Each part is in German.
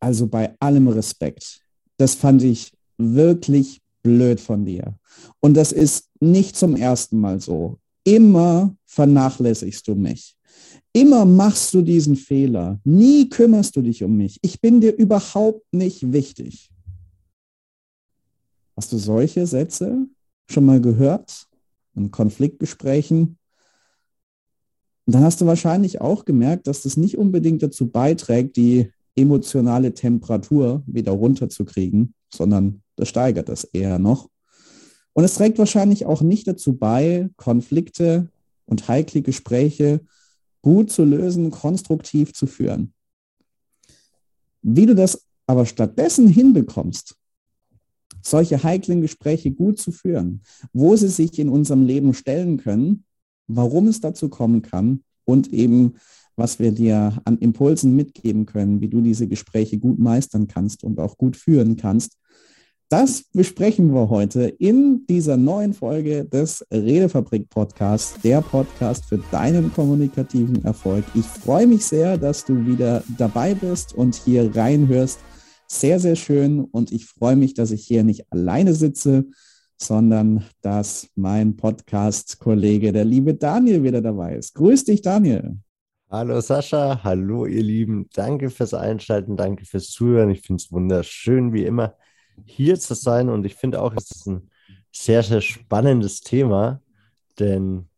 also bei allem Respekt, das fand ich wirklich blöd von dir. Und das ist nicht zum ersten Mal so. Immer vernachlässigst du mich. Immer machst du diesen Fehler. Nie kümmerst du dich um mich. Ich bin dir überhaupt nicht wichtig. Hast du solche Sätze schon mal gehört in Konfliktgesprächen? Und dann hast du wahrscheinlich auch gemerkt, dass das nicht unbedingt dazu beiträgt, die emotionale Temperatur wieder runterzukriegen, sondern das steigert das eher noch. Und es trägt wahrscheinlich auch nicht dazu bei, Konflikte und heikle Gespräche gut zu lösen, konstruktiv zu führen. Wie du das aber stattdessen hinbekommst, solche heiklen Gespräche gut zu führen, wo sie sich in unserem Leben stellen können, warum es dazu kommen kann und eben, was wir dir an Impulsen mitgeben können, wie du diese Gespräche gut meistern kannst und auch gut führen kannst, das besprechen wir heute in dieser neuen Folge des Redefabrik Podcasts, der Podcast für deinen kommunikativen Erfolg. Ich freue mich sehr, dass du wieder dabei bist und hier reinhörst. Sehr, sehr schön und ich freue mich, dass ich hier nicht alleine sitze, sondern dass mein Podcast-Kollege, der liebe Daniel, wieder dabei ist. Grüß dich, Daniel. Hallo Sascha, hallo ihr Lieben. Danke fürs Einschalten, danke fürs Zuhören. Ich finde es wunderschön, wie immer hier zu sein. Und ich finde auch, es ist ein sehr, sehr spannendes Thema, denn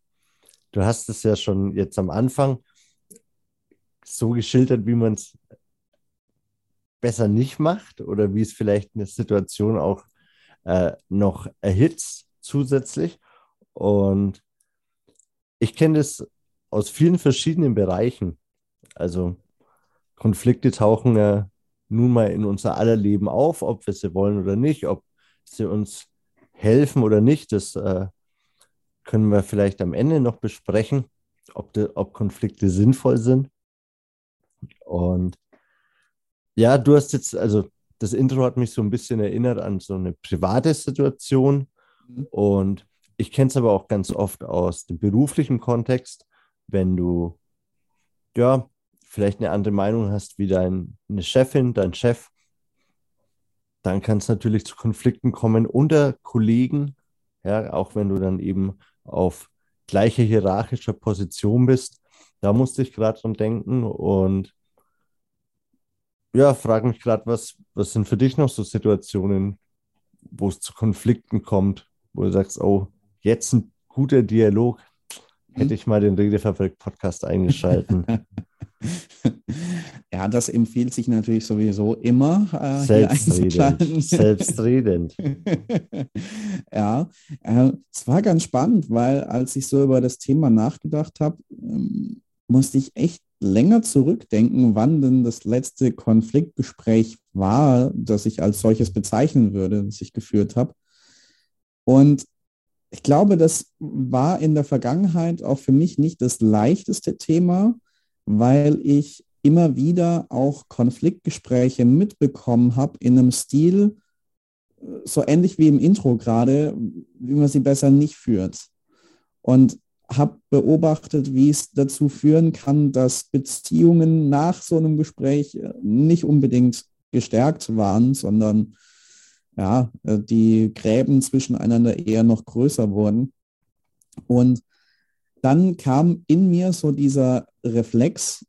du hast es ja schon jetzt am Anfang so geschildert, wie man es besser nicht macht oder wie es vielleicht eine Situation auch äh, noch erhitzt zusätzlich. Und ich kenne das aus vielen verschiedenen Bereichen. Also Konflikte tauchen ja nun mal in unser aller Leben auf, ob wir sie wollen oder nicht, ob sie uns helfen oder nicht. Das äh, können wir vielleicht am Ende noch besprechen, ob, de, ob Konflikte sinnvoll sind. Und ja, du hast jetzt, also das Intro hat mich so ein bisschen erinnert an so eine private Situation. Mhm. Und ich kenne es aber auch ganz oft aus dem beruflichen Kontext, wenn du ja vielleicht eine andere Meinung hast wie deine Chefin, dein Chef, dann kann es natürlich zu Konflikten kommen unter Kollegen, ja, auch wenn du dann eben auf gleicher hierarchischer Position bist. Da musste ich gerade dran denken und ja, frage mich gerade, was, was sind für dich noch so Situationen, wo es zu Konflikten kommt, wo du sagst, oh, jetzt ein guter Dialog, hätte mhm. ich mal den Redefabrik-Podcast eingeschalten. Ja, das empfiehlt sich natürlich sowieso immer. Äh, Selbstredend. Selbstredend. ja, äh, es war ganz spannend, weil als ich so über das Thema nachgedacht habe, ähm, musste ich echt länger zurückdenken, wann denn das letzte Konfliktgespräch war, das ich als solches bezeichnen würde, das ich geführt habe. Und ich glaube, das war in der Vergangenheit auch für mich nicht das leichteste Thema, weil ich immer wieder auch Konfliktgespräche mitbekommen habe in einem Stil, so ähnlich wie im Intro gerade, wie man sie besser nicht führt. Und habe beobachtet, wie es dazu führen kann, dass Beziehungen nach so einem Gespräch nicht unbedingt gestärkt waren, sondern ja, die Gräben zwischeneinander eher noch größer wurden. Und dann kam in mir so dieser Reflex,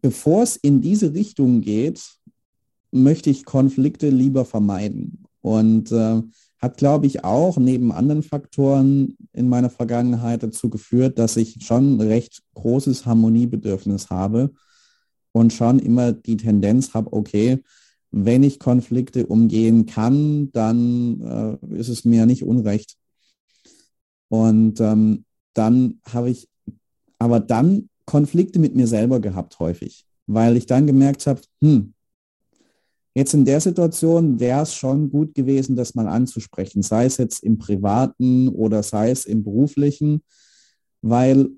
bevor es in diese Richtung geht, möchte ich Konflikte lieber vermeiden. Und äh, hat, glaube ich, auch neben anderen Faktoren in meiner Vergangenheit dazu geführt, dass ich schon recht großes Harmoniebedürfnis habe und schon immer die Tendenz habe, okay, wenn ich Konflikte umgehen kann, dann äh, ist es mir nicht unrecht. Und ähm, dann habe ich aber dann Konflikte mit mir selber gehabt häufig, weil ich dann gemerkt habe, hm, jetzt in der Situation wäre es schon gut gewesen, das mal anzusprechen, sei es jetzt im privaten oder sei es im beruflichen, weil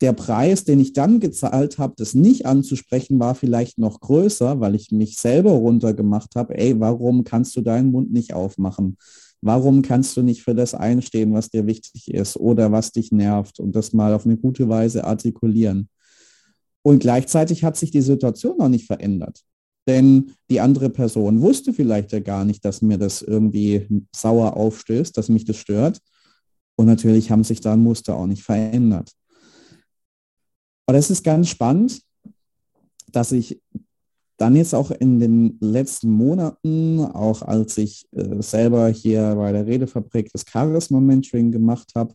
der Preis, den ich dann gezahlt habe, das nicht anzusprechen, war vielleicht noch größer, weil ich mich selber runtergemacht habe, ey, warum kannst du deinen Mund nicht aufmachen? Warum kannst du nicht für das einstehen, was dir wichtig ist oder was dich nervt und das mal auf eine gute Weise artikulieren? Und gleichzeitig hat sich die Situation noch nicht verändert. Denn die andere Person wusste vielleicht ja gar nicht, dass mir das irgendwie sauer aufstößt, dass mich das stört. Und natürlich haben sich da Muster auch nicht verändert. Aber das ist ganz spannend, dass ich dann jetzt auch in den letzten Monaten, auch als ich äh, selber hier bei der Redefabrik das Charisma-Mentoring gemacht habe,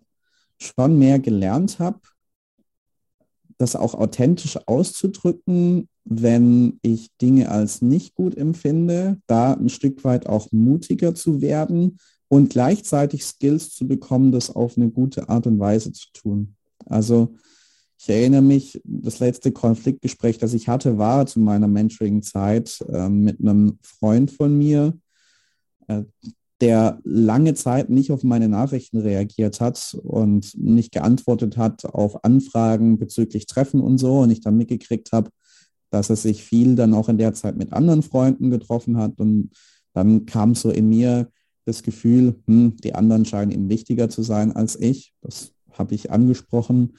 schon mehr gelernt habe, das auch authentisch auszudrücken, wenn ich Dinge als nicht gut empfinde, da ein Stück weit auch mutiger zu werden und gleichzeitig Skills zu bekommen, das auf eine gute Art und Weise zu tun. Also ich erinnere mich, das letzte Konfliktgespräch, das ich hatte, war zu meiner Mentoring-Zeit äh, mit einem Freund von mir, äh, der lange Zeit nicht auf meine Nachrichten reagiert hat und nicht geantwortet hat auf Anfragen bezüglich Treffen und so. Und ich dann mitgekriegt habe, dass er sich viel dann auch in der Zeit mit anderen Freunden getroffen hat. Und dann kam so in mir das Gefühl, hm, die anderen scheinen ihm wichtiger zu sein als ich. Das habe ich angesprochen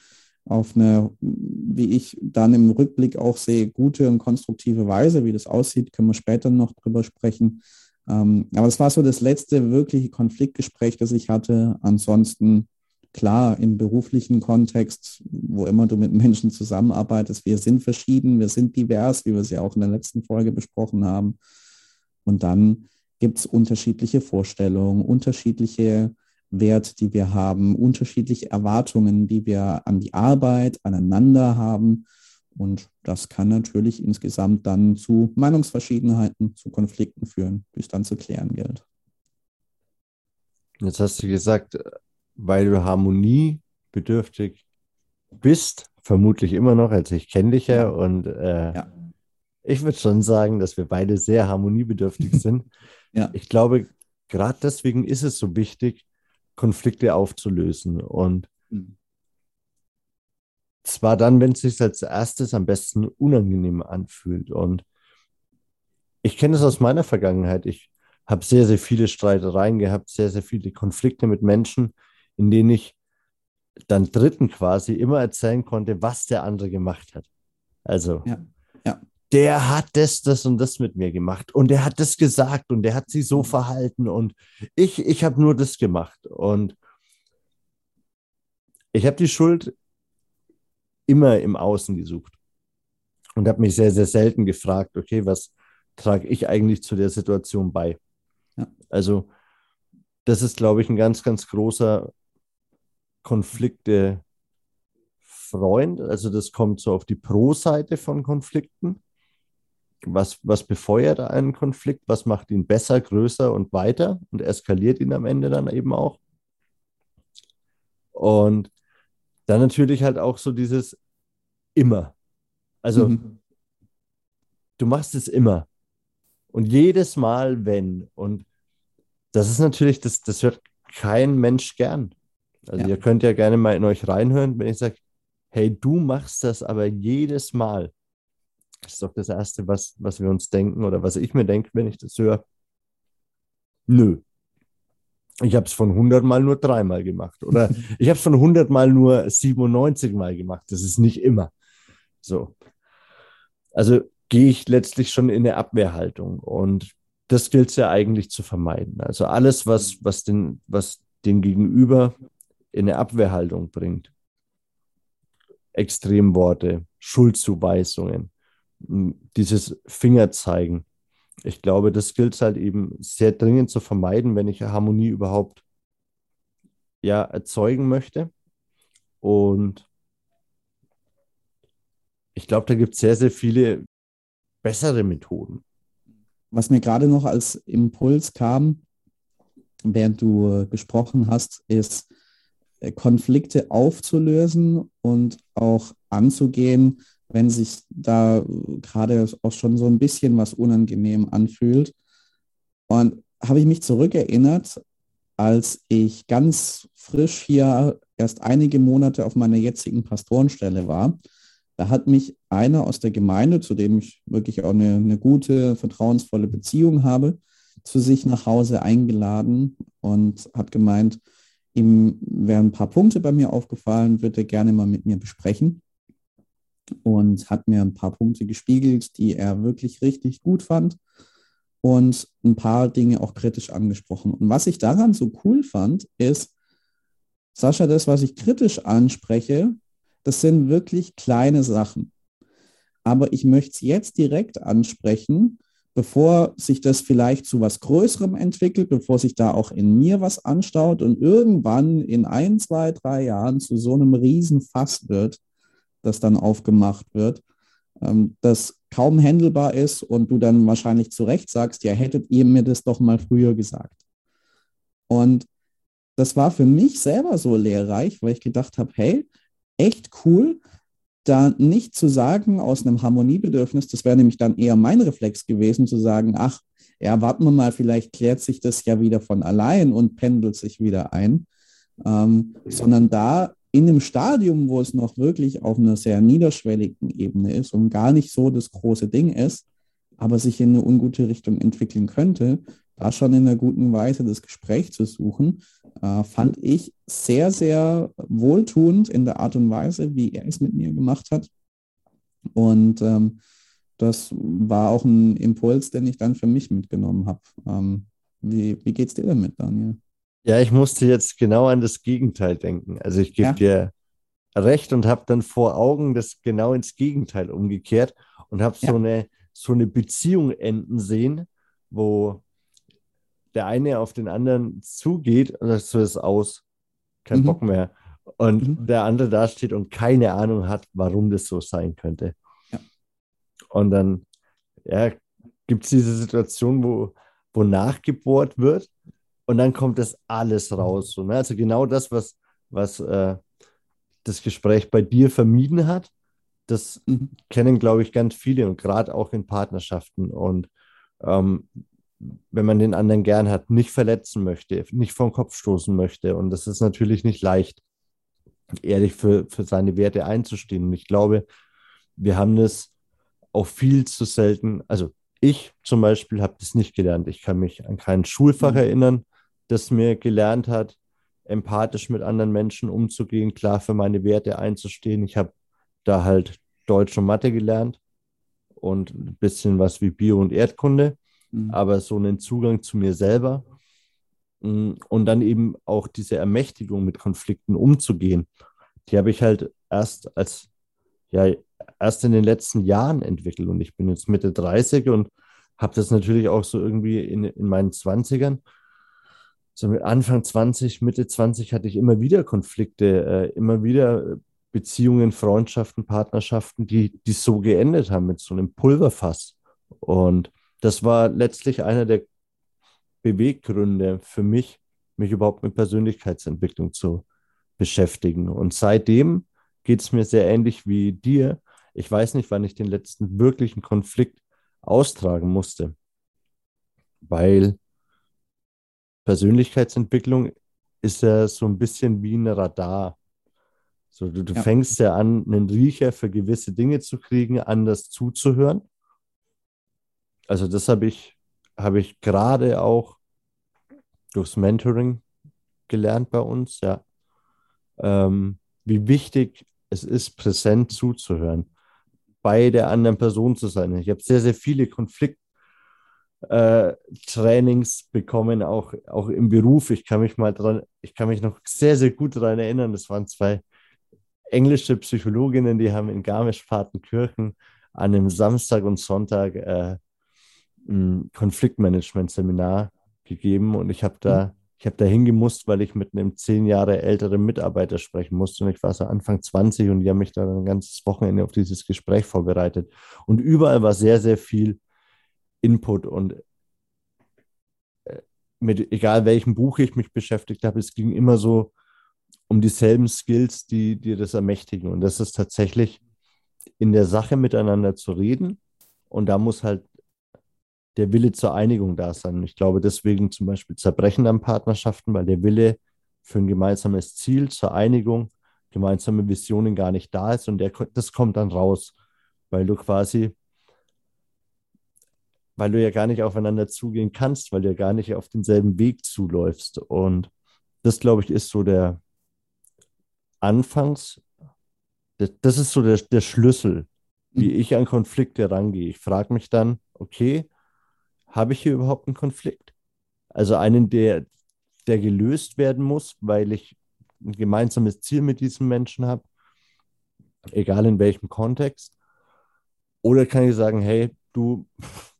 auf eine, wie ich dann im Rückblick auch sehe, gute und konstruktive Weise. Wie das aussieht, können wir später noch drüber sprechen. Ähm, aber es war so das letzte wirkliche Konfliktgespräch, das ich hatte. Ansonsten, klar, im beruflichen Kontext, wo immer du mit Menschen zusammenarbeitest, wir sind verschieden, wir sind divers, wie wir es ja auch in der letzten Folge besprochen haben. Und dann gibt es unterschiedliche Vorstellungen, unterschiedliche Werte, die wir haben, unterschiedliche Erwartungen, die wir an die Arbeit, aneinander haben. Und das kann natürlich insgesamt dann zu Meinungsverschiedenheiten, zu Konflikten führen, es dann zu klären gilt. Jetzt hast du gesagt, weil du harmoniebedürftig bist, vermutlich immer noch, also ich kenne dich ja. und äh, ja. ich würde schon sagen, dass wir beide sehr harmoniebedürftig sind. ja. Ich glaube, gerade deswegen ist es so wichtig, Konflikte aufzulösen und mhm zwar dann, wenn es sich als erstes am besten unangenehm anfühlt. Und ich kenne es aus meiner Vergangenheit. Ich habe sehr, sehr viele Streitereien gehabt, sehr, sehr viele Konflikte mit Menschen, in denen ich dann Dritten quasi immer erzählen konnte, was der andere gemacht hat. Also, ja, ja. Der hat das, das und das mit mir gemacht und der hat das gesagt und der hat sich so verhalten und ich, ich habe nur das gemacht. Und ich habe die Schuld immer im Außen gesucht und habe mich sehr, sehr selten gefragt, okay, was trage ich eigentlich zu der Situation bei? Ja. Also das ist, glaube ich, ein ganz, ganz großer Konflikte Freund. Also das kommt so auf die Pro-Seite von Konflikten. Was, was befeuert einen Konflikt? Was macht ihn besser, größer und weiter und eskaliert ihn am Ende dann eben auch? Und dann natürlich halt auch so dieses immer. Also mhm. du machst es immer. Und jedes Mal, wenn. Und das ist natürlich, das, das hört kein Mensch gern. Also ja. ihr könnt ja gerne mal in euch reinhören, wenn ich sage, hey, du machst das aber jedes Mal. Das ist doch das Erste, was, was wir uns denken oder was ich mir denke, wenn ich das höre. Nö, ich habe es von 100 Mal nur dreimal gemacht oder ich habe es von 100 Mal nur 97 Mal gemacht. Das ist nicht immer so. Also gehe ich letztlich schon in eine Abwehrhaltung und das gilt es ja eigentlich zu vermeiden. Also alles, was, was, den, was den Gegenüber in eine Abwehrhaltung bringt. Extremworte, Schuldzuweisungen, dieses Fingerzeigen, ich glaube, das gilt halt eben sehr dringend zu vermeiden, wenn ich Harmonie überhaupt ja, erzeugen möchte. Und ich glaube, da gibt es sehr, sehr viele bessere Methoden. Was mir gerade noch als Impuls kam, während du gesprochen hast, ist, äh, Konflikte aufzulösen und auch anzugehen, wenn sich da gerade auch schon so ein bisschen was unangenehm anfühlt. Und habe ich mich zurückerinnert, als ich ganz frisch hier erst einige Monate auf meiner jetzigen Pastorenstelle war. Da hat mich einer aus der Gemeinde, zu dem ich wirklich auch eine, eine gute, vertrauensvolle Beziehung habe, zu sich nach Hause eingeladen und hat gemeint, ihm wären ein paar Punkte bei mir aufgefallen, würde er gerne mal mit mir besprechen. Und hat mir ein paar Punkte gespiegelt, die er wirklich richtig gut fand und ein paar Dinge auch kritisch angesprochen. Und was ich daran so cool fand, ist, Sascha, das, was ich kritisch anspreche, das sind wirklich kleine Sachen. Aber ich möchte es jetzt direkt ansprechen, bevor sich das vielleicht zu was Größerem entwickelt, bevor sich da auch in mir was anstaut und irgendwann in ein, zwei, drei Jahren zu so einem Riesenfass wird, das dann aufgemacht wird, ähm, das kaum händelbar ist und du dann wahrscheinlich zu Recht sagst, ja, hättet ihr mir das doch mal früher gesagt. Und das war für mich selber so lehrreich, weil ich gedacht habe, hey, echt cool, da nicht zu sagen aus einem Harmoniebedürfnis, das wäre nämlich dann eher mein Reflex gewesen, zu sagen, ach, ja, warten wir mal, vielleicht klärt sich das ja wieder von allein und pendelt sich wieder ein, ähm, sondern da in dem Stadium, wo es noch wirklich auf einer sehr niederschwelligen Ebene ist und gar nicht so das große Ding ist, aber sich in eine ungute Richtung entwickeln könnte, da schon in einer guten Weise das Gespräch zu suchen, äh, fand ich sehr, sehr wohltuend in der Art und Weise, wie er es mit mir gemacht hat. Und ähm, das war auch ein Impuls, den ich dann für mich mitgenommen habe. Ähm, wie wie es dir damit, Daniel? Ja, ich musste jetzt genau an das Gegenteil denken. Also ich gebe ja. dir recht und habe dann vor Augen das genau ins Gegenteil umgekehrt und habe ja. so, eine, so eine Beziehung enden sehen, wo der eine auf den anderen zugeht und sagt so ist aus, kein mhm. Bock mehr. Und mhm. der andere da steht und keine Ahnung hat, warum das so sein könnte. Ja. Und dann ja, gibt es diese Situation, wo, wo nachgebohrt wird und dann kommt das alles raus. So, ne? Also genau das, was, was äh, das Gespräch bei dir vermieden hat, das mhm. kennen, glaube ich, ganz viele und gerade auch in Partnerschaften. Und ähm, wenn man den anderen gern hat, nicht verletzen möchte, nicht vom Kopf stoßen möchte. Und das ist natürlich nicht leicht, ehrlich für, für seine Werte einzustehen. Und ich glaube, wir haben das auch viel zu selten, also ich zum Beispiel habe das nicht gelernt. Ich kann mich an kein Schulfach mhm. erinnern, das mir gelernt hat, empathisch mit anderen Menschen umzugehen, klar für meine Werte einzustehen. Ich habe da halt Deutsch und Mathe gelernt und ein bisschen was wie Bio und Erdkunde, mhm. aber so einen Zugang zu mir selber mm, und dann eben auch diese Ermächtigung mit Konflikten umzugehen, die habe ich halt erst als ja erst in den letzten Jahren entwickelt und ich bin jetzt Mitte 30 und habe das natürlich auch so irgendwie in, in meinen 20ern so mit Anfang 20, Mitte 20 hatte ich immer wieder Konflikte, äh, immer wieder Beziehungen, Freundschaften, Partnerschaften, die, die so geendet haben mit so einem Pulverfass. Und das war letztlich einer der Beweggründe für mich, mich überhaupt mit Persönlichkeitsentwicklung zu beschäftigen. Und seitdem geht es mir sehr ähnlich wie dir. Ich weiß nicht, wann ich den letzten wirklichen Konflikt austragen musste, weil Persönlichkeitsentwicklung ist ja so ein bisschen wie ein Radar. So, du, du ja. fängst ja an, einen Riecher für gewisse Dinge zu kriegen, anders zuzuhören. Also das habe ich, habe ich gerade auch durchs Mentoring gelernt bei uns, ja. Ähm, wie wichtig es ist, präsent zuzuhören, bei der anderen Person zu sein. Ich habe sehr, sehr viele Konflikte äh, Trainings bekommen, auch, auch im Beruf. Ich kann mich mal dran, ich kann mich noch sehr, sehr gut daran erinnern. Das waren zwei englische Psychologinnen, die haben in Garmisch-Partenkirchen an einem Samstag und Sonntag äh, ein Konfliktmanagement-Seminar gegeben und ich habe da, mhm. ich habe da hingemusst, weil ich mit einem zehn Jahre älteren Mitarbeiter sprechen musste und ich war so Anfang 20 und die haben mich da ein ganzes Wochenende auf dieses Gespräch vorbereitet. Und überall war sehr, sehr viel Input und äh, mit egal welchem Buch ich mich beschäftigt habe, es ging immer so um dieselben Skills, die dir das ermächtigen. Und das ist tatsächlich in der Sache miteinander zu reden. Und da muss halt der Wille zur Einigung da sein. Und ich glaube deswegen zum Beispiel Zerbrechen an Partnerschaften, weil der Wille für ein gemeinsames Ziel zur Einigung, gemeinsame Visionen gar nicht da ist. Und der, das kommt dann raus, weil du quasi weil du ja gar nicht aufeinander zugehen kannst, weil du ja gar nicht auf denselben Weg zuläufst. Und das, glaube ich, ist so der Anfangs, das ist so der, der Schlüssel, wie mhm. ich an Konflikte rangehe. Ich frage mich dann, okay, habe ich hier überhaupt einen Konflikt? Also einen, der, der gelöst werden muss, weil ich ein gemeinsames Ziel mit diesem Menschen habe, egal in welchem Kontext. Oder kann ich sagen, hey, du,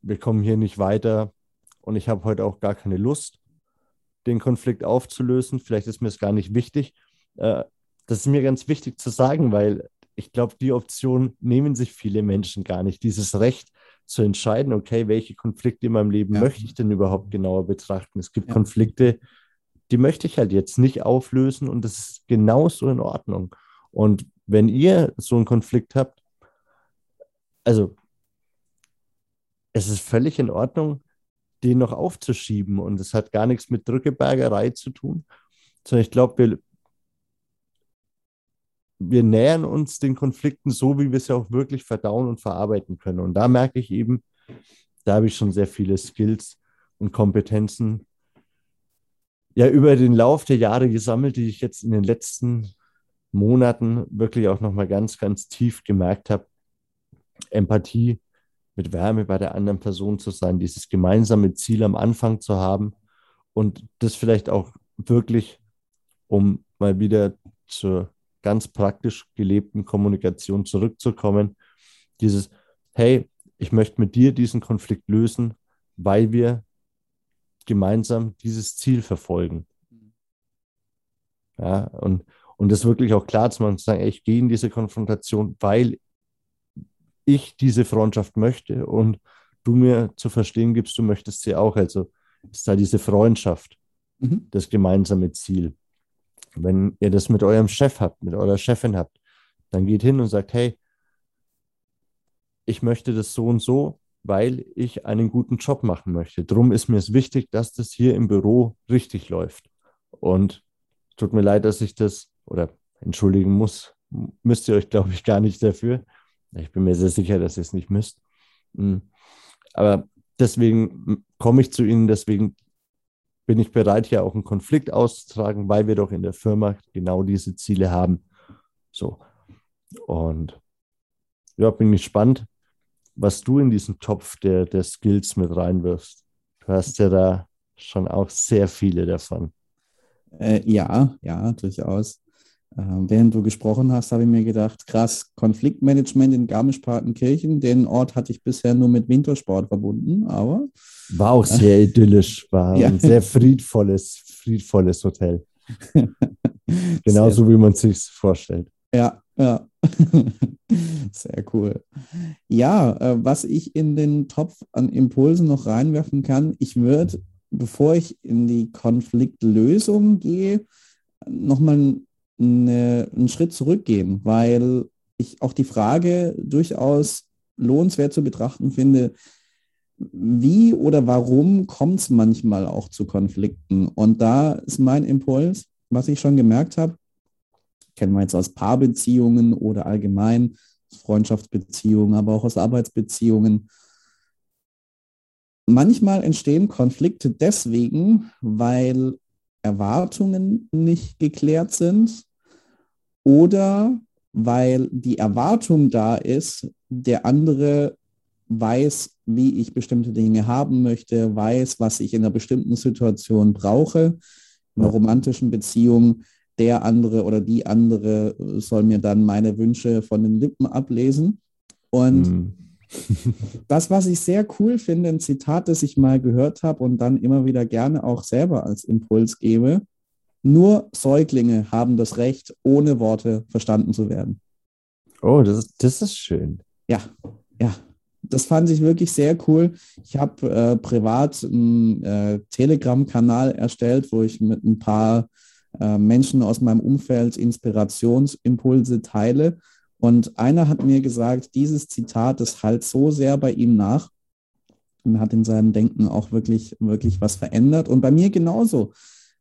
wir kommen hier nicht weiter und ich habe heute auch gar keine Lust, den Konflikt aufzulösen. Vielleicht ist mir es gar nicht wichtig. Äh, das ist mir ganz wichtig zu sagen, weil ich glaube, die Option nehmen sich viele Menschen gar nicht. Dieses Recht zu entscheiden, okay, welche Konflikte in meinem Leben ja. möchte ich denn überhaupt genauer betrachten? Es gibt ja. Konflikte, die möchte ich halt jetzt nicht auflösen und das ist genauso in Ordnung. Und wenn ihr so einen Konflikt habt, also es ist völlig in Ordnung, den noch aufzuschieben und es hat gar nichts mit Drückebergerei zu tun, sondern ich glaube, wir, wir nähern uns den Konflikten so, wie wir es ja auch wirklich verdauen und verarbeiten können. Und da merke ich eben, da habe ich schon sehr viele Skills und Kompetenzen ja über den Lauf der Jahre gesammelt, die ich jetzt in den letzten Monaten wirklich auch nochmal ganz, ganz tief gemerkt habe. Empathie, mit Wärme bei der anderen Person zu sein, dieses gemeinsame Ziel am Anfang zu haben und das vielleicht auch wirklich, um mal wieder zur ganz praktisch gelebten Kommunikation zurückzukommen, dieses, hey, ich möchte mit dir diesen Konflikt lösen, weil wir gemeinsam dieses Ziel verfolgen. Ja, und, und das wirklich auch klar zu machen, zu sagen, ich gehe in diese Konfrontation, weil ich diese Freundschaft möchte und du mir zu verstehen gibst, du möchtest sie auch. Also ist da diese Freundschaft, mhm. das gemeinsame Ziel. Wenn ihr das mit eurem Chef habt, mit eurer Chefin habt, dann geht hin und sagt, hey, ich möchte das so und so, weil ich einen guten Job machen möchte. Drum ist mir es wichtig, dass das hier im Büro richtig läuft. Und tut mir leid, dass ich das oder entschuldigen muss, müsst ihr euch, glaube ich, gar nicht dafür. Ich bin mir sehr sicher, dass ihr es nicht müsst. Hm. Aber deswegen komme ich zu Ihnen, deswegen bin ich bereit, hier auch einen Konflikt auszutragen, weil wir doch in der Firma genau diese Ziele haben. So. Und ja, bin gespannt, was du in diesen Topf der, der Skills mit reinwirfst. Du hast ja da schon auch sehr viele davon. Äh, ja, ja, durchaus. Ähm, während du gesprochen hast, habe ich mir gedacht, krass, Konfliktmanagement in Garmisch-Partenkirchen, den Ort hatte ich bisher nur mit Wintersport verbunden, aber... War auch sehr idyllisch, war ja. ein sehr friedvolles, friedvolles Hotel. Genauso wie man es sich vorstellt. Ja, ja. Sehr cool. Ja, äh, was ich in den Topf an Impulsen noch reinwerfen kann, ich würde, bevor ich in die Konfliktlösung gehe, nochmal eine, einen Schritt zurückgehen, weil ich auch die Frage durchaus lohnenswert zu betrachten finde, wie oder warum kommt es manchmal auch zu Konflikten? Und da ist mein Impuls, was ich schon gemerkt habe, kennen wir jetzt aus Paarbeziehungen oder allgemein Freundschaftsbeziehungen, aber auch aus Arbeitsbeziehungen. Manchmal entstehen Konflikte deswegen, weil Erwartungen nicht geklärt sind oder weil die Erwartung da ist, der andere weiß, wie ich bestimmte Dinge haben möchte, weiß, was ich in einer bestimmten Situation brauche. In einer romantischen Beziehung, der andere oder die andere soll mir dann meine Wünsche von den Lippen ablesen. Und mm. Das, was ich sehr cool finde, ein Zitat, das ich mal gehört habe und dann immer wieder gerne auch selber als Impuls gebe, nur Säuglinge haben das Recht, ohne Worte verstanden zu werden. Oh, das ist, das ist schön. Ja, ja. Das fand ich wirklich sehr cool. Ich habe äh, privat einen äh, Telegram-Kanal erstellt, wo ich mit ein paar äh, Menschen aus meinem Umfeld Inspirationsimpulse teile. Und einer hat mir gesagt, dieses Zitat, das halt so sehr bei ihm nach und hat in seinem Denken auch wirklich, wirklich was verändert. Und bei mir genauso,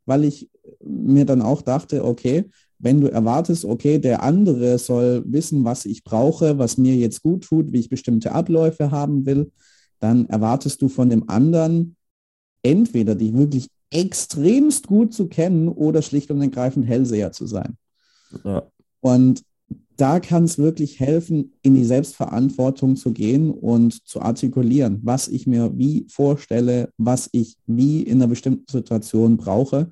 weil ich mir dann auch dachte, okay, wenn du erwartest, okay, der andere soll wissen, was ich brauche, was mir jetzt gut tut, wie ich bestimmte Abläufe haben will, dann erwartest du von dem anderen entweder dich wirklich extremst gut zu kennen oder schlicht und ergreifend Hellseher zu sein. Ja. Und da kann es wirklich helfen, in die Selbstverantwortung zu gehen und zu artikulieren, was ich mir wie vorstelle, was ich wie in einer bestimmten Situation brauche.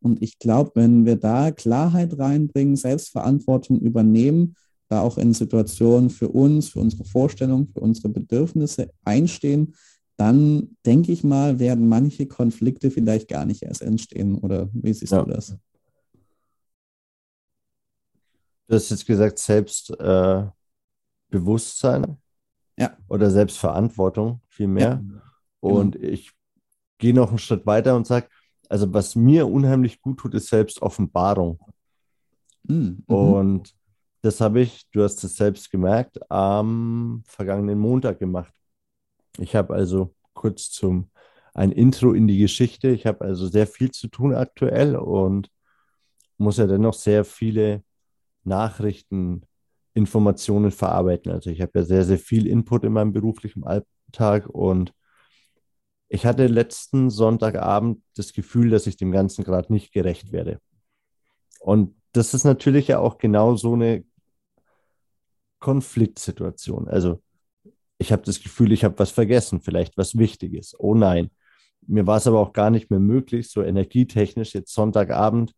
Und ich glaube, wenn wir da Klarheit reinbringen, Selbstverantwortung übernehmen, da auch in Situationen für uns, für unsere Vorstellungen, für unsere Bedürfnisse einstehen, dann denke ich mal, werden manche Konflikte vielleicht gar nicht erst entstehen. Oder wie siehst ja. du das? Du hast jetzt gesagt, Selbstbewusstsein äh, ja. oder Selbstverantwortung vielmehr. Ja. Genau. Und genau. ich gehe noch einen Schritt weiter und sage, also was mir unheimlich gut tut, ist Selbstoffenbarung. Mhm. Und das habe ich, du hast es selbst gemerkt, am vergangenen Montag gemacht. Ich habe also kurz zum ein Intro in die Geschichte. Ich habe also sehr viel zu tun aktuell und muss ja dennoch sehr viele Nachrichten, Informationen verarbeiten. Also ich habe ja sehr, sehr viel Input in meinem beruflichen Alltag und ich hatte letzten Sonntagabend das Gefühl, dass ich dem Ganzen gerade nicht gerecht werde. Und das ist natürlich ja auch genau so eine Konfliktsituation. Also ich habe das Gefühl, ich habe was vergessen, vielleicht was Wichtiges. Oh nein. Mir war es aber auch gar nicht mehr möglich, so energietechnisch jetzt Sonntagabend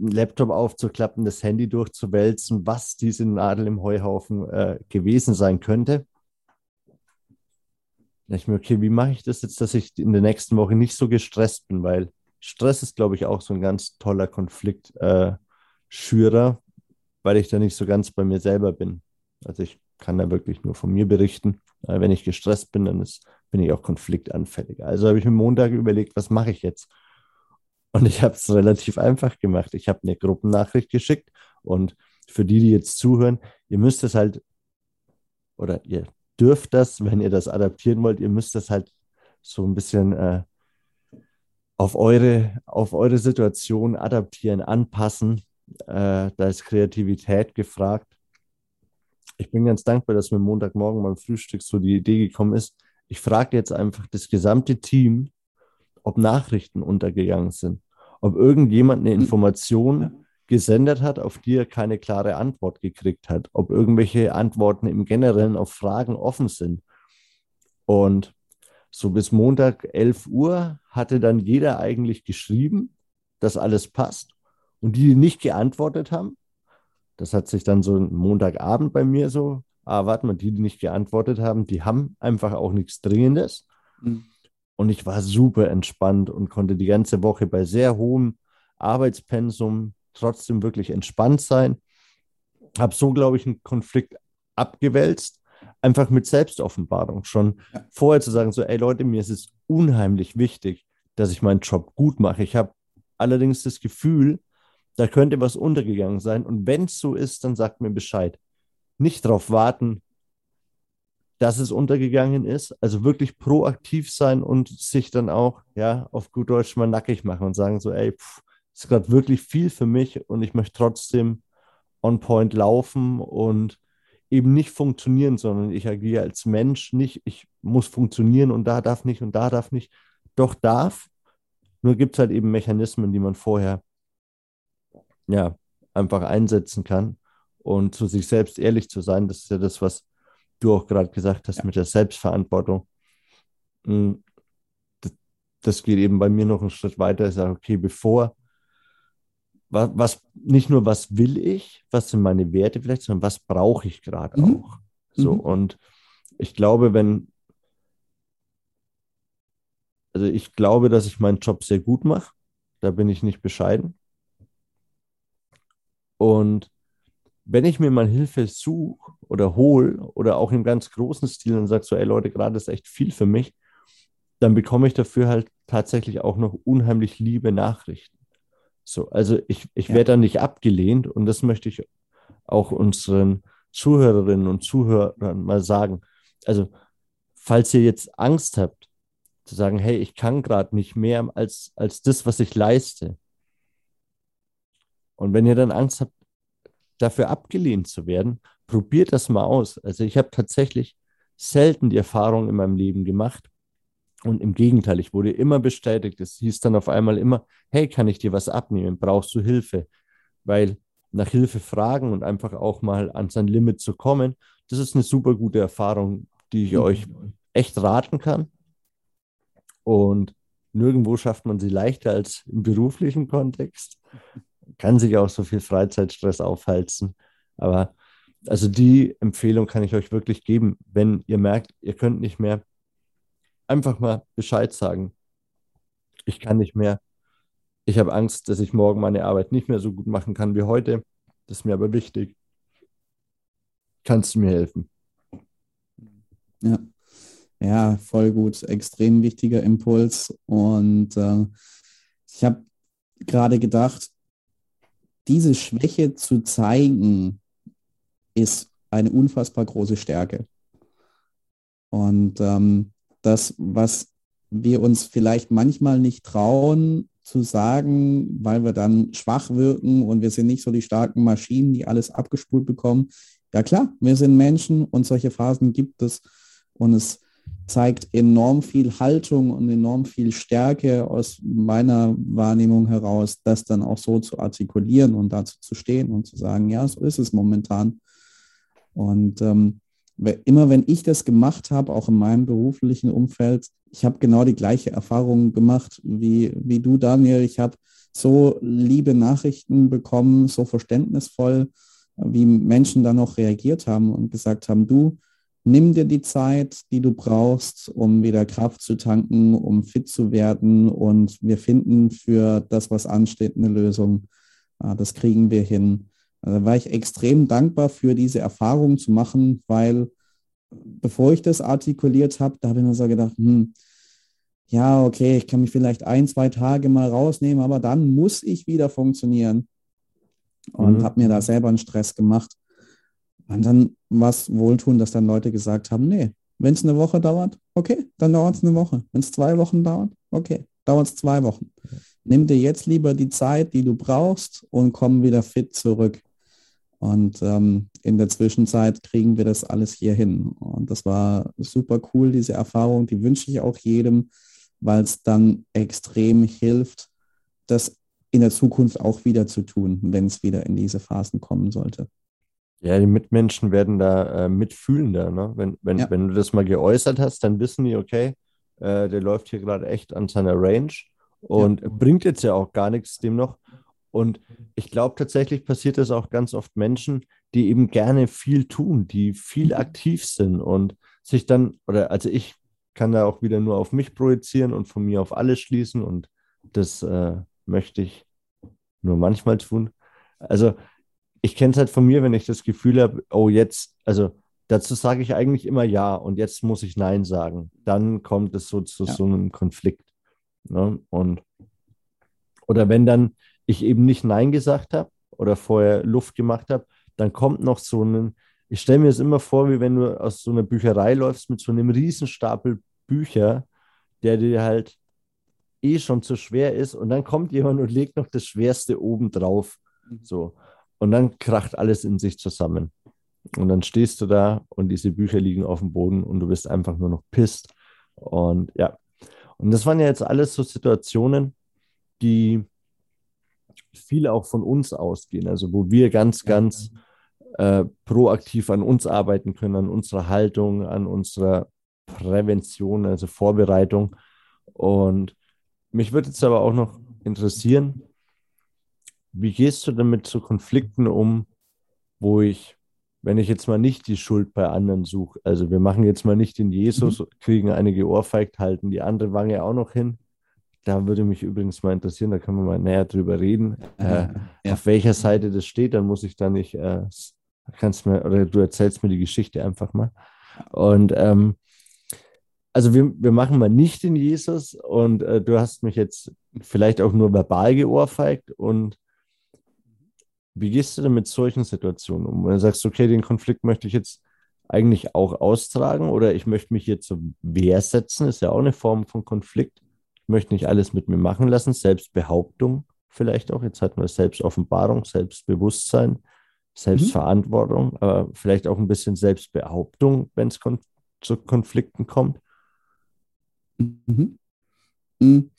Laptop aufzuklappen, das Handy durchzuwälzen, was diese Nadel im Heuhaufen äh, gewesen sein könnte. Ich mir, okay, wie mache ich das jetzt, dass ich in der nächsten Woche nicht so gestresst bin, weil Stress ist, glaube ich, auch so ein ganz toller Konfliktschürer, äh, weil ich da nicht so ganz bei mir selber bin. Also ich kann da wirklich nur von mir berichten. Äh, wenn ich gestresst bin, dann ist, bin ich auch konfliktanfälliger. Also habe ich mir Montag überlegt, was mache ich jetzt? Und ich habe es relativ einfach gemacht. Ich habe eine Gruppennachricht geschickt und für die, die jetzt zuhören, ihr müsst es halt, oder ihr dürft das, wenn ihr das adaptieren wollt, ihr müsst das halt so ein bisschen äh, auf, eure, auf eure Situation adaptieren, anpassen. Äh, da ist Kreativität gefragt. Ich bin ganz dankbar, dass mir Montagmorgen beim Frühstück so die Idee gekommen ist. Ich frage jetzt einfach das gesamte Team, ob Nachrichten untergegangen sind, ob irgendjemand eine Information gesendet hat, auf die er keine klare Antwort gekriegt hat, ob irgendwelche Antworten im Generellen auf Fragen offen sind. Und so bis Montag 11 Uhr hatte dann jeder eigentlich geschrieben, dass alles passt. Und die, die nicht geantwortet haben, das hat sich dann so Montagabend bei mir so, ah, warte mal, die, die nicht geantwortet haben, die haben einfach auch nichts Dringendes. Mhm. Und ich war super entspannt und konnte die ganze Woche bei sehr hohem Arbeitspensum trotzdem wirklich entspannt sein. Habe so, glaube ich, einen Konflikt abgewälzt, einfach mit Selbstoffenbarung. Schon ja. vorher zu sagen, so, ey Leute, mir ist es unheimlich wichtig, dass ich meinen Job gut mache. Ich habe allerdings das Gefühl, da könnte was untergegangen sein. Und wenn es so ist, dann sagt mir Bescheid. Nicht darauf warten, dass es untergegangen ist. Also wirklich proaktiv sein und sich dann auch, ja, auf gut Deutsch mal nackig machen und sagen so, ey, pff, ist gerade wirklich viel für mich und ich möchte trotzdem on point laufen und eben nicht funktionieren, sondern ich agiere als Mensch nicht, ich muss funktionieren und da darf nicht und da darf nicht. Doch darf, nur gibt es halt eben Mechanismen, die man vorher ja einfach einsetzen kann und zu sich selbst ehrlich zu sein, das ist ja das, was du auch gerade gesagt hast ja. mit der Selbstverantwortung. Hm, das, das, geht eben bei mir noch einen Schritt weiter. Ich sage, okay, bevor, was, was, nicht nur was will ich, was sind meine Werte vielleicht, sondern was brauche ich gerade mhm. auch. So, mhm. und ich glaube, wenn, also ich glaube, dass ich meinen Job sehr gut mache. Da bin ich nicht bescheiden. Und wenn ich mir mal Hilfe suche oder hole oder auch im ganz großen Stil und sage so, ey Leute, gerade ist echt viel für mich, dann bekomme ich dafür halt tatsächlich auch noch unheimlich liebe Nachrichten. So, also ich, ich ja. werde da nicht abgelehnt und das möchte ich auch unseren Zuhörerinnen und Zuhörern mal sagen. Also, falls ihr jetzt Angst habt, zu sagen, hey, ich kann gerade nicht mehr als, als das, was ich leiste. Und wenn ihr dann Angst habt, dafür abgelehnt zu werden, probiert das mal aus. Also ich habe tatsächlich selten die Erfahrung in meinem Leben gemacht. Und im Gegenteil, ich wurde immer bestätigt. Es hieß dann auf einmal immer, hey, kann ich dir was abnehmen? Brauchst du Hilfe? Weil nach Hilfe fragen und einfach auch mal an sein Limit zu kommen, das ist eine super gute Erfahrung, die ich euch echt raten kann. Und nirgendwo schafft man sie leichter als im beruflichen Kontext. Kann sich auch so viel Freizeitstress aufhalten. Aber also die Empfehlung kann ich euch wirklich geben, wenn ihr merkt, ihr könnt nicht mehr, einfach mal Bescheid sagen. Ich kann nicht mehr. Ich habe Angst, dass ich morgen meine Arbeit nicht mehr so gut machen kann wie heute. Das ist mir aber wichtig. Kannst du mir helfen? Ja. Ja, voll gut. Extrem wichtiger Impuls. Und äh, ich habe gerade gedacht, diese Schwäche zu zeigen, ist eine unfassbar große Stärke. Und ähm, das, was wir uns vielleicht manchmal nicht trauen zu sagen, weil wir dann schwach wirken und wir sind nicht so die starken Maschinen, die alles abgespult bekommen. Ja klar, wir sind Menschen und solche Phasen gibt es und es zeigt enorm viel Haltung und enorm viel Stärke aus meiner Wahrnehmung heraus, das dann auch so zu artikulieren und dazu zu stehen und zu sagen, ja, so ist es momentan. Und ähm, immer wenn ich das gemacht habe, auch in meinem beruflichen Umfeld, ich habe genau die gleiche Erfahrung gemacht wie, wie du, Daniel. Ich habe so liebe Nachrichten bekommen, so verständnisvoll, wie Menschen da noch reagiert haben und gesagt haben, du, nimm dir die Zeit, die du brauchst, um wieder Kraft zu tanken, um fit zu werden und wir finden für das, was ansteht, eine Lösung. Ah, das kriegen wir hin. Da war ich extrem dankbar für diese Erfahrung zu machen, weil bevor ich das artikuliert habe, da habe ich mir so gedacht, hm, ja, okay, ich kann mich vielleicht ein, zwei Tage mal rausnehmen, aber dann muss ich wieder funktionieren. Und mhm. habe mir da selber einen Stress gemacht. Und dann war es wohltun, dass dann Leute gesagt haben, nee, wenn es eine Woche dauert, okay, dann dauert es eine Woche. Wenn es zwei Wochen dauert, okay, dauert es zwei Wochen. Nimm dir jetzt lieber die Zeit, die du brauchst und komm wieder fit zurück. Und ähm, in der Zwischenzeit kriegen wir das alles hier hin. Und das war super cool, diese Erfahrung. Die wünsche ich auch jedem, weil es dann extrem hilft, das in der Zukunft auch wieder zu tun, wenn es wieder in diese Phasen kommen sollte. Ja, die Mitmenschen werden da äh, mitfühlender. Ne? Wenn, wenn, ja. wenn du das mal geäußert hast, dann wissen die, okay, äh, der läuft hier gerade echt an seiner Range und ja. bringt jetzt ja auch gar nichts dem noch. Und ich glaube, tatsächlich passiert das auch ganz oft Menschen, die eben gerne viel tun, die viel mhm. aktiv sind und sich dann, oder also ich kann da auch wieder nur auf mich projizieren und von mir auf alles schließen und das äh, möchte ich nur manchmal tun. Also ich kenne es halt von mir, wenn ich das Gefühl habe, oh jetzt, also dazu sage ich eigentlich immer ja und jetzt muss ich nein sagen. Dann kommt es so zu ja. so einem Konflikt. Ne? Und oder wenn dann ich eben nicht Nein gesagt habe oder vorher Luft gemacht habe, dann kommt noch so ein, ich stelle mir es immer vor, wie wenn du aus so einer Bücherei läufst mit so einem Riesenstapel Bücher, der dir halt eh schon zu schwer ist und dann kommt jemand und legt noch das Schwerste oben drauf. Mhm. So. Und dann kracht alles in sich zusammen. Und dann stehst du da und diese Bücher liegen auf dem Boden und du bist einfach nur noch pisst. Und ja. Und das waren ja jetzt alles so Situationen, die viel auch von uns ausgehen, also wo wir ganz, ganz äh, proaktiv an uns arbeiten können, an unserer Haltung, an unserer Prävention, also Vorbereitung. Und mich würde jetzt aber auch noch interessieren, wie gehst du denn mit so Konflikten um, wo ich, wenn ich jetzt mal nicht die Schuld bei anderen suche, also wir machen jetzt mal nicht den Jesus, mhm. kriegen eine geohrfeigt, halten die andere Wange auch noch hin, da würde mich übrigens mal interessieren, da können wir mal näher drüber reden, äh, ja. auf welcher Seite das steht, dann muss ich da nicht, äh, kannst mir, oder du erzählst mir die Geschichte einfach mal. Und ähm, also wir, wir machen mal nicht den Jesus und äh, du hast mich jetzt vielleicht auch nur verbal geohrfeigt und wie gehst du denn mit solchen Situationen um? Wenn du sagst, okay, den Konflikt möchte ich jetzt eigentlich auch austragen oder ich möchte mich hier zur Wehr setzen, ist ja auch eine Form von Konflikt möchte nicht alles mit mir machen lassen. Selbstbehauptung vielleicht auch. Jetzt hatten wir Selbstoffenbarung, Selbstbewusstsein, Selbstverantwortung, mhm. aber vielleicht auch ein bisschen Selbstbehauptung, wenn es kon zu Konflikten kommt. Mhm. Mhm.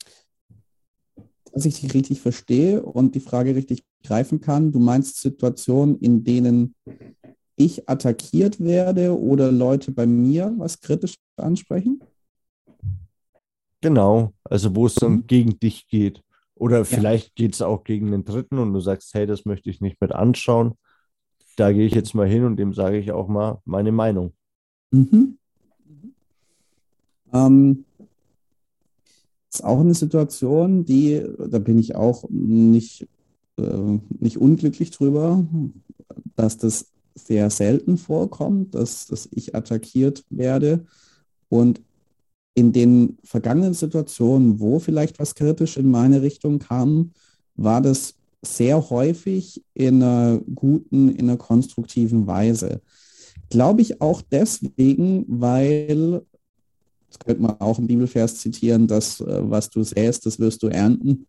Dass ich dich richtig verstehe und die Frage richtig greifen kann. Du meinst Situationen, in denen ich attackiert werde oder Leute bei mir was kritisch ansprechen? Genau, also wo es dann mhm. gegen dich geht. Oder vielleicht ja. geht es auch gegen den Dritten und du sagst, hey, das möchte ich nicht mit anschauen. Da gehe ich jetzt mal hin und dem sage ich auch mal meine Meinung. Mhm. Ähm, ist auch eine Situation, die, da bin ich auch nicht, nicht unglücklich drüber, dass das sehr selten vorkommt, dass, dass ich attackiert werde. Und in den vergangenen Situationen, wo vielleicht was kritisch in meine Richtung kam, war das sehr häufig in einer guten, in einer konstruktiven Weise. Glaube ich auch deswegen, weil, das könnte man auch im Bibelvers zitieren, dass äh, was du säst, das wirst du ernten.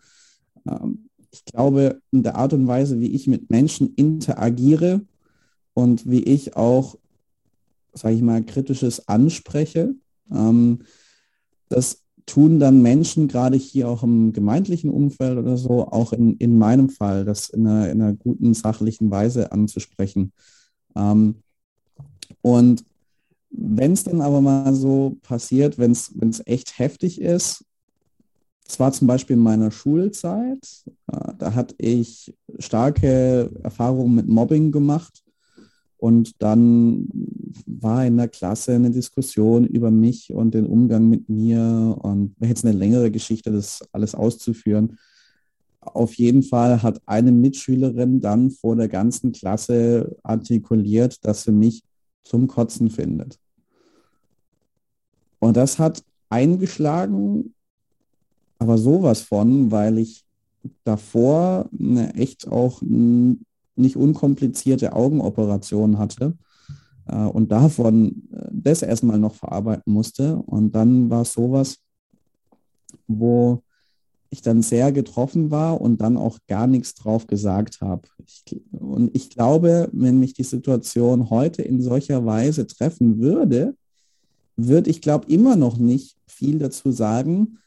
Ähm, ich glaube, in der Art und Weise, wie ich mit Menschen interagiere und wie ich auch, sage ich mal, kritisches anspreche, ähm, das tun dann Menschen, gerade hier auch im gemeindlichen Umfeld oder so, auch in, in meinem Fall, das in einer, in einer guten, sachlichen Weise anzusprechen. Ähm, und wenn es dann aber mal so passiert, wenn es echt heftig ist, das war zum Beispiel in meiner Schulzeit, äh, da hatte ich starke Erfahrungen mit Mobbing gemacht und dann war in der Klasse eine Diskussion über mich und den Umgang mit mir und jetzt eine längere Geschichte, das alles auszuführen. Auf jeden Fall hat eine Mitschülerin dann vor der ganzen Klasse artikuliert, dass sie mich zum Kotzen findet. Und das hat eingeschlagen, aber sowas von, weil ich davor eine echt auch nicht unkomplizierte Augenoperation hatte äh, und davon äh, das erstmal noch verarbeiten musste. Und dann war es sowas, wo ich dann sehr getroffen war und dann auch gar nichts drauf gesagt habe. Und ich glaube, wenn mich die Situation heute in solcher Weise treffen würde, würde ich glaube immer noch nicht viel dazu sagen,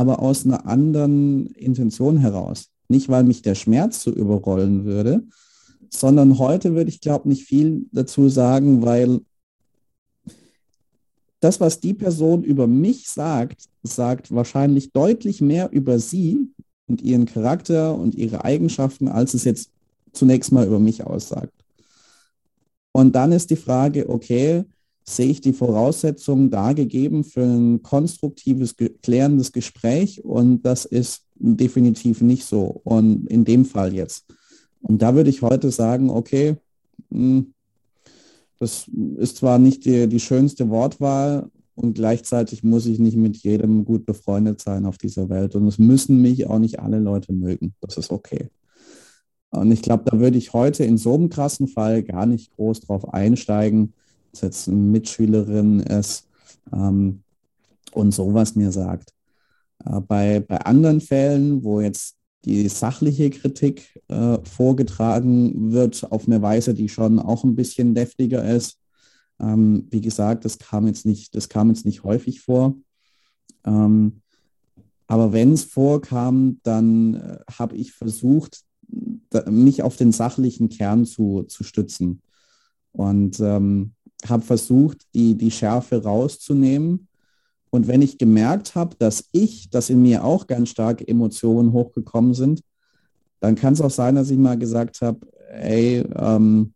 aber aus einer anderen Intention heraus. Nicht, weil mich der Schmerz so überrollen würde, sondern heute würde ich, glaube nicht viel dazu sagen, weil das, was die Person über mich sagt, sagt wahrscheinlich deutlich mehr über sie und ihren Charakter und ihre Eigenschaften, als es jetzt zunächst mal über mich aussagt. Und dann ist die Frage, okay, sehe ich die Voraussetzungen da gegeben für ein konstruktives, klärendes Gespräch und das ist definitiv nicht so. Und in dem Fall jetzt. Und da würde ich heute sagen, okay, hm, das ist zwar nicht die, die schönste Wortwahl und gleichzeitig muss ich nicht mit jedem gut befreundet sein auf dieser Welt. Und es müssen mich auch nicht alle Leute mögen. Das ist okay. Und ich glaube, da würde ich heute in so einem krassen Fall gar nicht groß drauf einsteigen, dass jetzt eine Mitschülerin ist ähm, und sowas mir sagt. Äh, bei, bei anderen Fällen, wo jetzt die sachliche Kritik äh, vorgetragen wird auf eine Weise, die schon auch ein bisschen deftiger ist. Ähm, wie gesagt, das kam jetzt nicht, das kam jetzt nicht häufig vor. Ähm, aber wenn es vorkam, dann äh, habe ich versucht, da, mich auf den sachlichen Kern zu, zu stützen und ähm, habe versucht, die, die Schärfe rauszunehmen. Und wenn ich gemerkt habe, dass ich, dass in mir auch ganz stark Emotionen hochgekommen sind, dann kann es auch sein, dass ich mal gesagt habe, ey, ähm,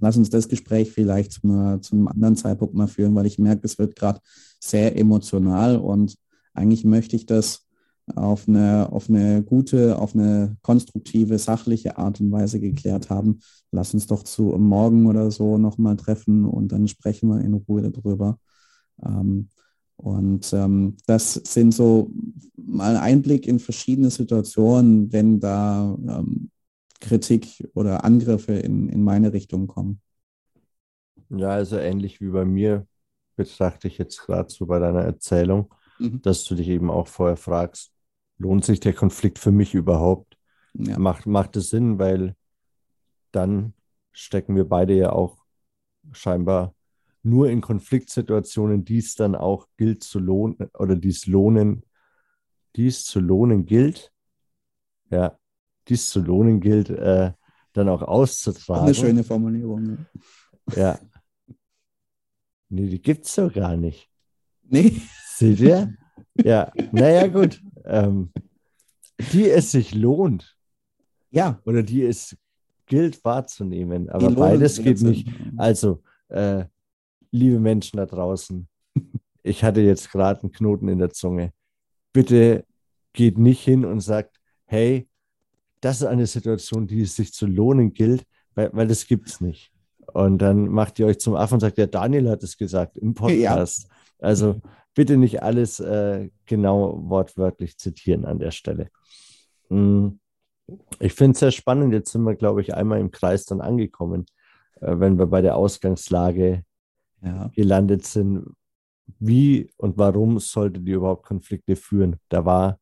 lass uns das Gespräch vielleicht zum, zum anderen Zeitpunkt mal führen, weil ich merke, es wird gerade sehr emotional und eigentlich möchte ich das auf eine, auf eine gute, auf eine konstruktive, sachliche Art und Weise geklärt haben. Lass uns doch zu morgen oder so nochmal treffen und dann sprechen wir in Ruhe darüber. Ähm, und ähm, das sind so mal ein Einblick in verschiedene Situationen, wenn da ähm, Kritik oder Angriffe in, in meine Richtung kommen. Ja, also ähnlich wie bei mir betrachte ich jetzt gerade so bei deiner Erzählung, mhm. dass du dich eben auch vorher fragst, lohnt sich der Konflikt für mich überhaupt? Ja. Macht, macht es Sinn, weil dann stecken wir beide ja auch scheinbar nur in Konfliktsituationen dies dann auch gilt zu lohnen oder dies lohnen, dies zu lohnen gilt, ja, die es zu lohnen gilt, äh, dann auch auszutragen. Eine schöne Formulierung. Ja. Nee, die gibt es doch gar nicht. Nee. Seht ihr? Ja, naja, gut. Ähm, die es sich lohnt. Ja. Oder die es gilt wahrzunehmen. Aber beides geht nicht. Also, äh, liebe Menschen da draußen, ich hatte jetzt gerade einen Knoten in der Zunge. Bitte geht nicht hin und sagt, hey, das ist eine Situation, die es sich zu lohnen gilt, weil, weil das gibt es nicht. Und dann macht ihr euch zum Affen und sagt, der Daniel hat es gesagt im Podcast. Ja. Also bitte nicht alles äh, genau wortwörtlich zitieren an der Stelle. Mm. Ich finde es sehr spannend. Jetzt sind wir, glaube ich, einmal im Kreis dann angekommen, äh, wenn wir bei der Ausgangslage ja. gelandet sind. Wie und warum solltet ihr überhaupt Konflikte führen? Da war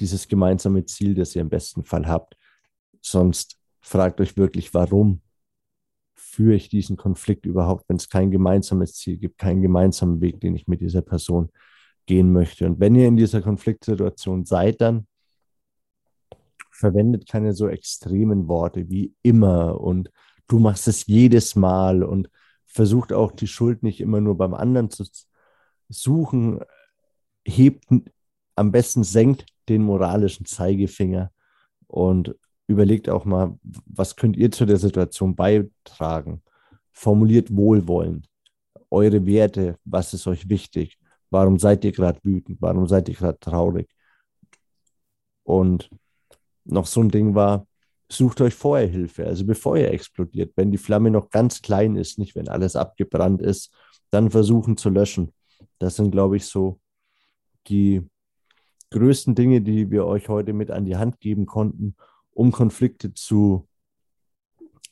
dieses gemeinsame Ziel, das ihr im besten Fall habt. Sonst fragt euch wirklich, warum führe ich diesen Konflikt überhaupt, wenn es kein gemeinsames Ziel gibt, keinen gemeinsamen Weg, den ich mit dieser Person gehen möchte. Und wenn ihr in dieser Konfliktsituation seid, dann verwendet keine so extremen Worte wie immer und du machst es jedes Mal und versucht auch die Schuld nicht immer nur beim anderen zu suchen, hebt am besten senkt den moralischen Zeigefinger und überlegt auch mal, was könnt ihr zu der Situation beitragen? Formuliert wohlwollend eure Werte, was ist euch wichtig? Warum seid ihr gerade wütend? Warum seid ihr gerade traurig? Und noch so ein Ding war, sucht euch vorher Hilfe, also bevor ihr explodiert. Wenn die Flamme noch ganz klein ist, nicht wenn alles abgebrannt ist, dann versuchen zu löschen. Das sind, glaube ich, so die größten Dinge, die wir euch heute mit an die Hand geben konnten, um Konflikte zu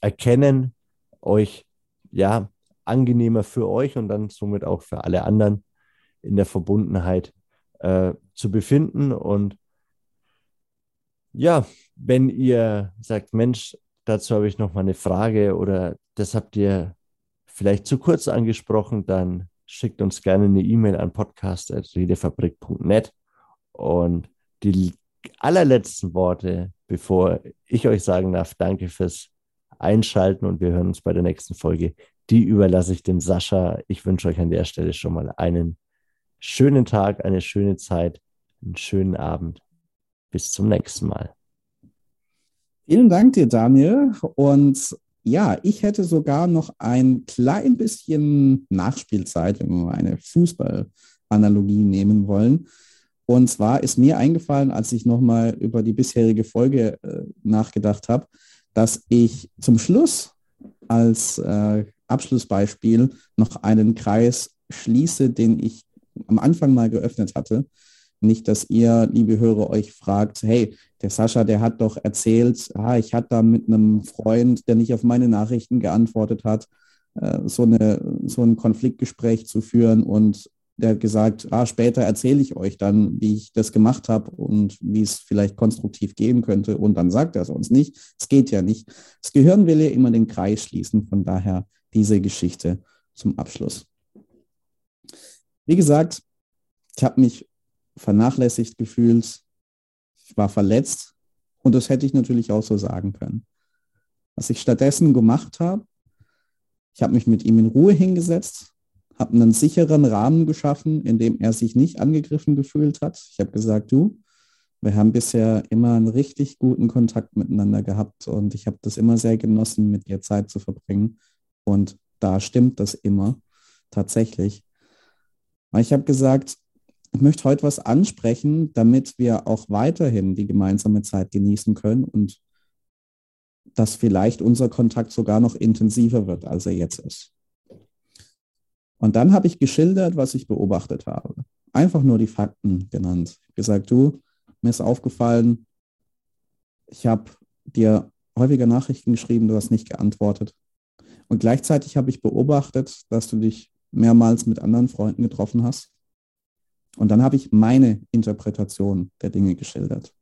erkennen, euch ja angenehmer für euch und dann somit auch für alle anderen in der Verbundenheit äh, zu befinden. Und ja, wenn ihr sagt, Mensch, dazu habe ich noch mal eine Frage oder das habt ihr vielleicht zu kurz angesprochen, dann schickt uns gerne eine E-Mail an podcast.redefabrik.net und die allerletzten Worte, bevor ich euch sagen darf, danke fürs Einschalten und wir hören uns bei der nächsten Folge. Die überlasse ich dem Sascha. Ich wünsche euch an der Stelle schon mal einen schönen Tag, eine schöne Zeit, einen schönen Abend. Bis zum nächsten Mal. Vielen Dank dir, Daniel. Und ja, ich hätte sogar noch ein klein bisschen Nachspielzeit, wenn wir mal eine Fußballanalogie nehmen wollen. Und zwar ist mir eingefallen, als ich nochmal über die bisherige Folge äh, nachgedacht habe, dass ich zum Schluss als äh, Abschlussbeispiel noch einen Kreis schließe, den ich am Anfang mal geöffnet hatte. Nicht, dass ihr, liebe Hörer, euch fragt, hey, der Sascha, der hat doch erzählt, ah, ich hatte da mit einem Freund, der nicht auf meine Nachrichten geantwortet hat, äh, so, eine, so ein Konfliktgespräch zu führen und der hat gesagt, ah, später erzähle ich euch dann, wie ich das gemacht habe und wie es vielleicht konstruktiv gehen könnte. Und dann sagt er uns nicht. Es geht ja nicht. Das Gehirn will ja immer den Kreis schließen. Von daher diese Geschichte zum Abschluss. Wie gesagt, ich habe mich vernachlässigt gefühlt. Ich war verletzt und das hätte ich natürlich auch so sagen können. Was ich stattdessen gemacht habe, ich habe mich mit ihm in Ruhe hingesetzt, habe einen sicheren Rahmen geschaffen, in dem er sich nicht angegriffen gefühlt hat. Ich habe gesagt, du, wir haben bisher immer einen richtig guten Kontakt miteinander gehabt und ich habe das immer sehr genossen, mit dir Zeit zu verbringen. Und da stimmt das immer tatsächlich. Ich habe gesagt, ich möchte heute was ansprechen, damit wir auch weiterhin die gemeinsame Zeit genießen können und dass vielleicht unser Kontakt sogar noch intensiver wird, als er jetzt ist. Und dann habe ich geschildert, was ich beobachtet habe. Einfach nur die Fakten genannt. Habe gesagt, du, mir ist aufgefallen, ich habe dir häufiger Nachrichten geschrieben, du hast nicht geantwortet. Und gleichzeitig habe ich beobachtet, dass du dich mehrmals mit anderen Freunden getroffen hast. Und dann habe ich meine Interpretation der Dinge geschildert.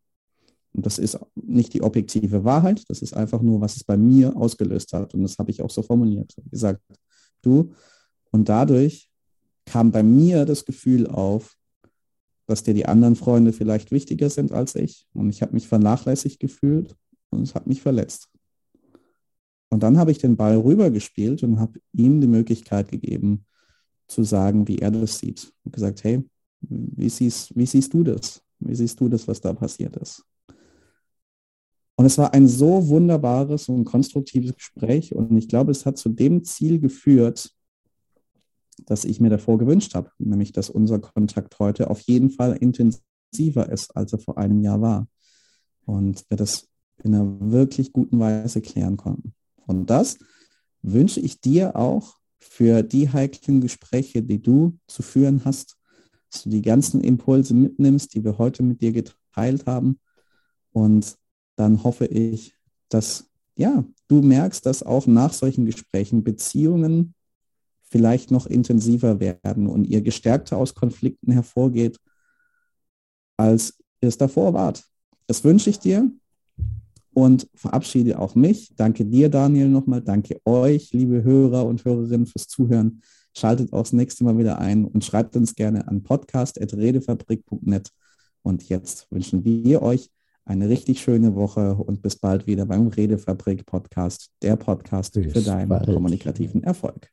Und das ist nicht die objektive Wahrheit, das ist einfach nur, was es bei mir ausgelöst hat. Und das habe ich auch so formuliert. Ich gesagt, du, und dadurch kam bei mir das Gefühl auf, dass dir die anderen Freunde vielleicht wichtiger sind als ich. Und ich habe mich vernachlässigt gefühlt. und es hat mich verletzt. Und dann habe ich den Ball rübergespielt und habe ihm die Möglichkeit gegeben, zu sagen, wie er das sieht. Und gesagt, hey, wie siehst, wie siehst du das? Wie siehst du das, was da passiert ist? Und es war ein so wunderbares und konstruktives Gespräch und ich glaube, es hat zu dem Ziel geführt, das ich mir davor gewünscht habe, nämlich dass unser Kontakt heute auf jeden Fall intensiver ist, als er vor einem Jahr war. Und wir das in einer wirklich guten Weise klären konnten. Und das wünsche ich dir auch für die heiklen Gespräche, die du zu führen hast, dass du die ganzen Impulse mitnimmst, die wir heute mit dir geteilt haben. Und dann hoffe ich, dass ja, du merkst, dass auch nach solchen Gesprächen Beziehungen vielleicht noch intensiver werden und ihr gestärkter aus Konflikten hervorgeht, als ihr es davor wart. Das wünsche ich dir und verabschiede auch mich. Danke dir, Daniel, nochmal. Danke euch, liebe Hörer und Hörerinnen, fürs Zuhören. Schaltet auch das nächste Mal wieder ein und schreibt uns gerne an podcast.redefabrik.net. Und jetzt wünschen wir euch eine richtig schöne Woche und bis bald wieder beim Redefabrik Podcast, der Podcast bis für deinen bald. kommunikativen Erfolg.